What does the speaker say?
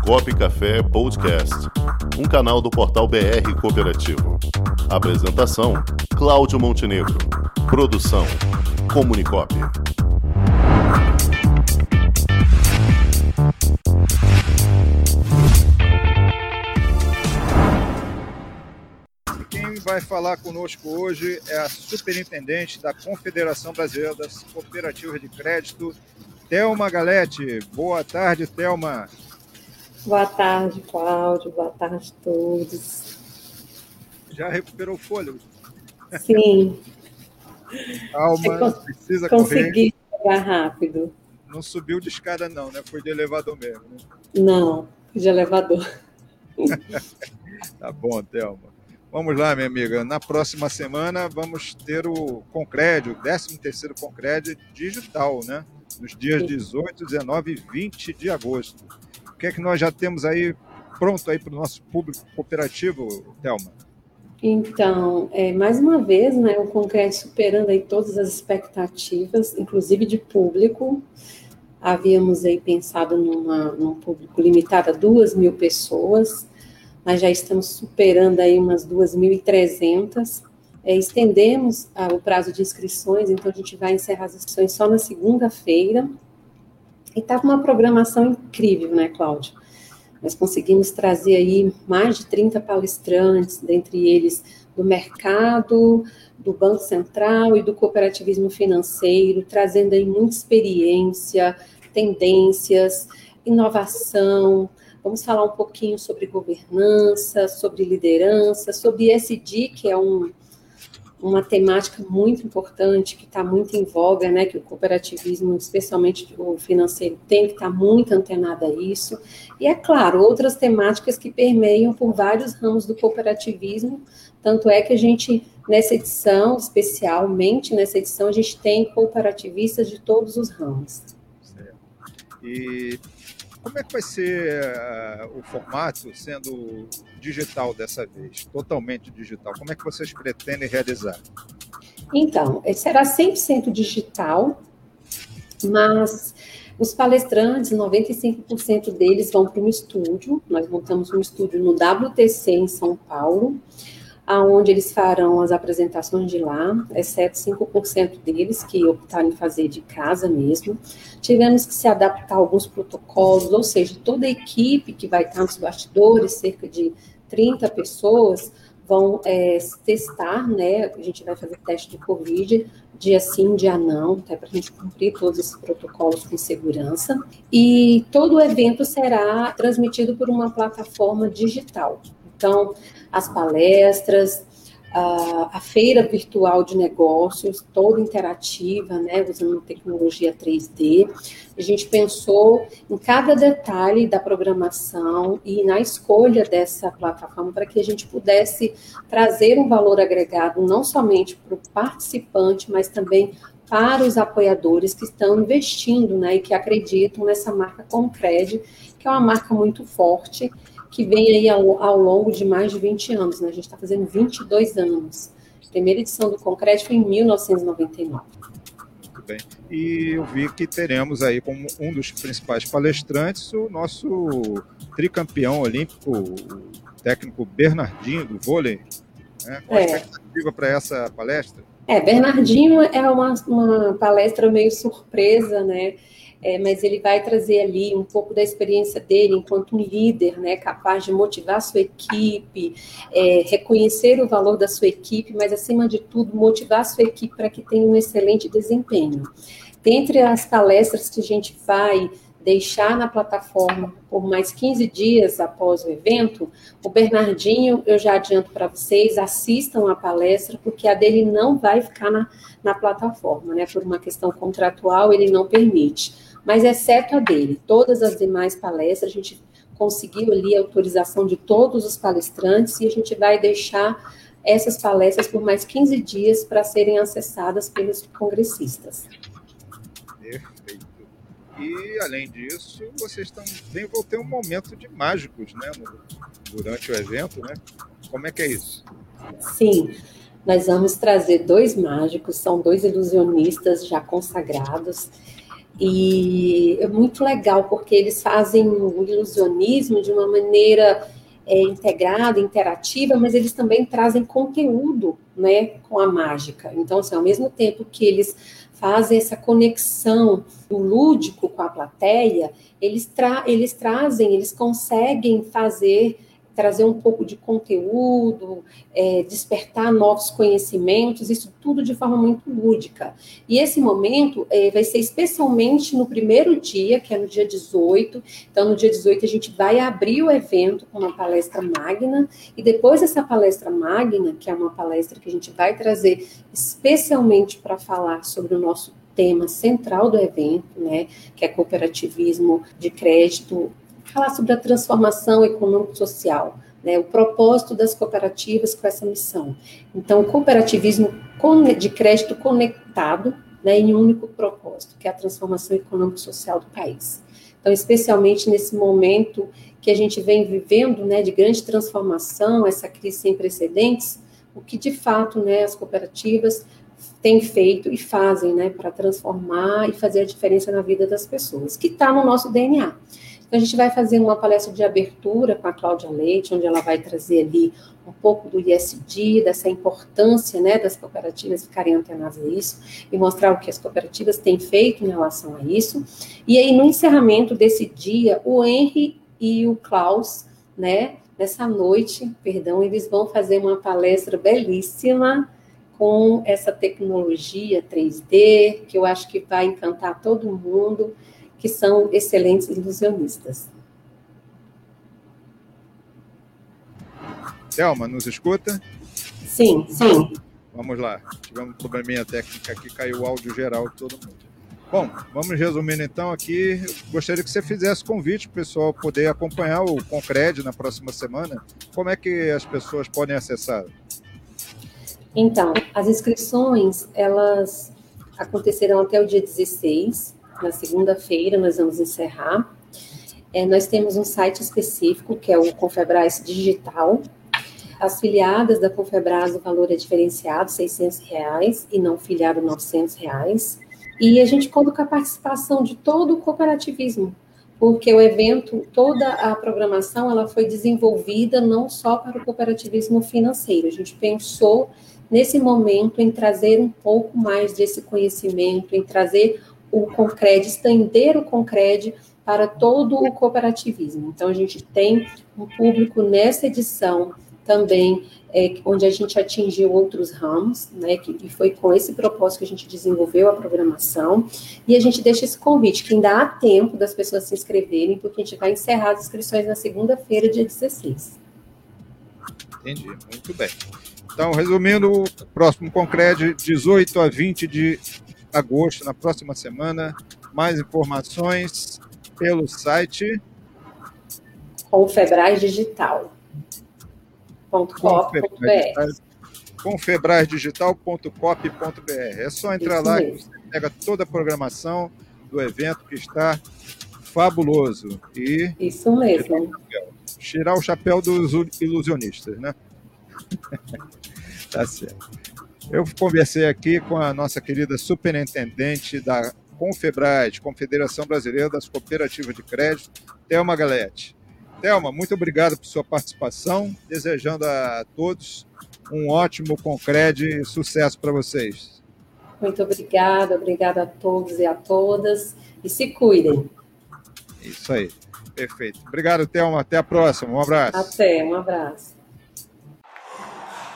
Comunicop Café Podcast, um canal do portal BR Cooperativo. Apresentação: Cláudio Montenegro. Produção: Comunicop. Quem vai falar conosco hoje é a superintendente da Confederação Brasileira das Cooperativas de Crédito, Thelma Galete. Boa tarde, Thelma. Boa tarde, Cláudio. Boa tarde a todos. Já recuperou o fôlego? Sim. Calma, precisa consegui correr. chegar rápido. Não subiu de escada não, né? Foi de elevador mesmo, né? Não, de elevador. tá bom, Thelma. Vamos lá, minha amiga. Na próxima semana vamos ter o Concred, o 13º Concred digital, né? Nos dias 18, 19 e 20 de agosto. Que é que nós já temos aí pronto aí para o nosso público cooperativo, Thelma? Então, é, mais uma vez, né, o Concred superando aí todas as expectativas, inclusive de público. Havíamos aí pensado numa, num público limitado a duas mil pessoas, nós já estamos superando aí umas 2.300. É, estendemos ah, o prazo de inscrições, então a gente vai encerrar as inscrições só na segunda-feira. E está com uma programação incrível, né, Cláudio? Nós conseguimos trazer aí mais de 30 palestrantes, dentre eles do mercado, do Banco Central e do cooperativismo financeiro, trazendo aí muita experiência, tendências, inovação, Vamos falar um pouquinho sobre governança, sobre liderança, sobre SD, que é um, uma temática muito importante, que está muito em voga, né, que o cooperativismo, especialmente o financeiro, tem que estar tá muito antenado a isso. E, é claro, outras temáticas que permeiam por vários ramos do cooperativismo, tanto é que a gente, nessa edição, especialmente nessa edição, a gente tem cooperativistas de todos os ramos. E como é que vai ser uh, o formato sendo digital dessa vez, totalmente digital? Como é que vocês pretendem realizar? Então, será 100% digital, mas os palestrantes, 95% deles vão para um estúdio. Nós montamos um estúdio no WTC em São Paulo aonde eles farão as apresentações de lá, exceto 5% deles que optaram em fazer de casa mesmo. Tivemos que se adaptar a alguns protocolos, ou seja, toda a equipe que vai estar nos bastidores, cerca de 30 pessoas, vão é, testar, né? A gente vai fazer teste de Covid, dia sim, dia não, até para a gente cumprir todos esses protocolos com segurança. E todo o evento será transmitido por uma plataforma digital. Então, as palestras, a, a, feira virtual de negócios, toda interativa, né, usando tecnologia 3D. A gente pensou em cada detalhe da programação e na escolha dessa plataforma para que a gente pudesse trazer um valor agregado não somente para o participante, mas também para os apoiadores que estão investindo, né, e que acreditam nessa marca Concred, que é uma marca muito forte que vem aí ao, ao longo de mais de 20 anos, né? A gente está fazendo 22 anos. A primeira edição do Concreto foi em 1999. Muito bem. E eu vi que teremos aí como um dos principais palestrantes o nosso tricampeão olímpico, o técnico Bernardinho do vôlei. Né? Qual a é. expectativa para essa palestra? É, Bernardinho é uma, uma palestra meio surpresa, né? é, mas ele vai trazer ali um pouco da experiência dele enquanto um líder, né, capaz de motivar sua equipe, é, reconhecer o valor da sua equipe, mas acima de tudo motivar sua equipe para que tenha um excelente desempenho. Dentre as palestras que a gente vai deixar na plataforma por mais 15 dias após o evento, o Bernardinho, eu já adianto para vocês, assistam a palestra, porque a dele não vai ficar na, na plataforma, né? Por uma questão contratual, ele não permite mas exceto a dele. Todas as demais palestras, a gente conseguiu ali a autorização de todos os palestrantes e a gente vai deixar essas palestras por mais 15 dias para serem acessadas pelos congressistas. Perfeito. E, além disso, vocês também vão ter um momento de mágicos né, durante o evento, né? Como é que é isso? Sim, nós vamos trazer dois mágicos, são dois ilusionistas já consagrados, E é muito legal, porque eles fazem o ilusionismo de uma maneira é, integrada, interativa, mas eles também trazem conteúdo né, com a mágica. Então, assim, ao mesmo tempo que eles fazem essa conexão do lúdico com a plateia, eles, tra eles trazem, eles conseguem fazer trazer um pouco de conteúdo, é, despertar novos conhecimentos, isso tudo de forma muito lúdica. E esse momento é, vai ser especialmente no primeiro dia, que é no dia 18. Então, no dia 18, a gente vai abrir o evento com uma palestra magna, e depois dessa palestra magna, que é uma palestra que a gente vai trazer especialmente para falar sobre o nosso tema central do evento, né, que é cooperativismo de crédito falar sobre a transformação econômico-social, né, o propósito das cooperativas com essa missão. Então, cooperativismo de crédito conectado né, em um único propósito, que é a transformação econômico-social do país. Então, especialmente nesse momento que a gente vem vivendo, né, de grande transformação, essa crise sem precedentes, o que de fato, né, as cooperativas têm feito e fazem, né, para transformar e fazer a diferença na vida das pessoas, que está no nosso DNA. Então, a gente vai fazer uma palestra de abertura com a Cláudia Leite, onde ela vai trazer ali um pouco do ISD, dessa importância né, das cooperativas ficarem antenadas a isso, e mostrar o que as cooperativas têm feito em relação a isso. E aí, no encerramento desse dia, o Henry e o Klaus, né, nessa noite, perdão, eles vão fazer uma palestra belíssima com essa tecnologia 3D, que eu acho que vai encantar todo mundo que são excelentes ilusionistas. Thelma, nos escuta? Sim, sim. Vamos lá. Tivemos um probleminha técnico aqui, caiu o áudio geral de todo mundo. Bom, vamos resumindo então aqui. Gostaria que você fizesse convite para o pessoal poder acompanhar o Concred na próxima semana. Como é que as pessoas podem acessar? Então, as inscrições, elas acontecerão até o dia 16 na segunda-feira nós vamos encerrar. É, nós temos um site específico, que é o Confebras Digital. As filiadas da Confebras, o valor é diferenciado, 600 reais, e não filiado, 900 reais. E a gente com a participação de todo o cooperativismo, porque o evento, toda a programação, ela foi desenvolvida não só para o cooperativismo financeiro. A gente pensou nesse momento em trazer um pouco mais desse conhecimento, em trazer o Concred, estender o Concred para todo o cooperativismo. Então, a gente tem um público nessa edição também, é, onde a gente atingiu outros ramos, né, que, e foi com esse propósito que a gente desenvolveu a programação, e a gente deixa esse convite, que ainda há tempo das pessoas se inscreverem, porque a gente vai encerrar as inscrições na segunda-feira, dia 16. Entendi, muito bem. Então, resumindo, o próximo Concred, 18 a 20 de agosto, na próxima semana. Mais informações pelo site confebrasdigital.com.br confebrasdigital.cop.br É só entrar Isso lá mesmo. que você pega toda a programação do evento que está fabuloso. E Isso mesmo. Tirar o chapéu dos ilusionistas, né? tá certo. Eu conversei aqui com a nossa querida superintendente da Confebras, Confederação Brasileira das Cooperativas de Crédito, Thelma Galete. Thelma, muito obrigado por sua participação, desejando a todos um ótimo Concred e sucesso para vocês. Muito obrigada, obrigada a todos e a todas, e se cuidem. Isso aí, perfeito. Obrigado, Thelma, até a próxima, um abraço. Até, um abraço.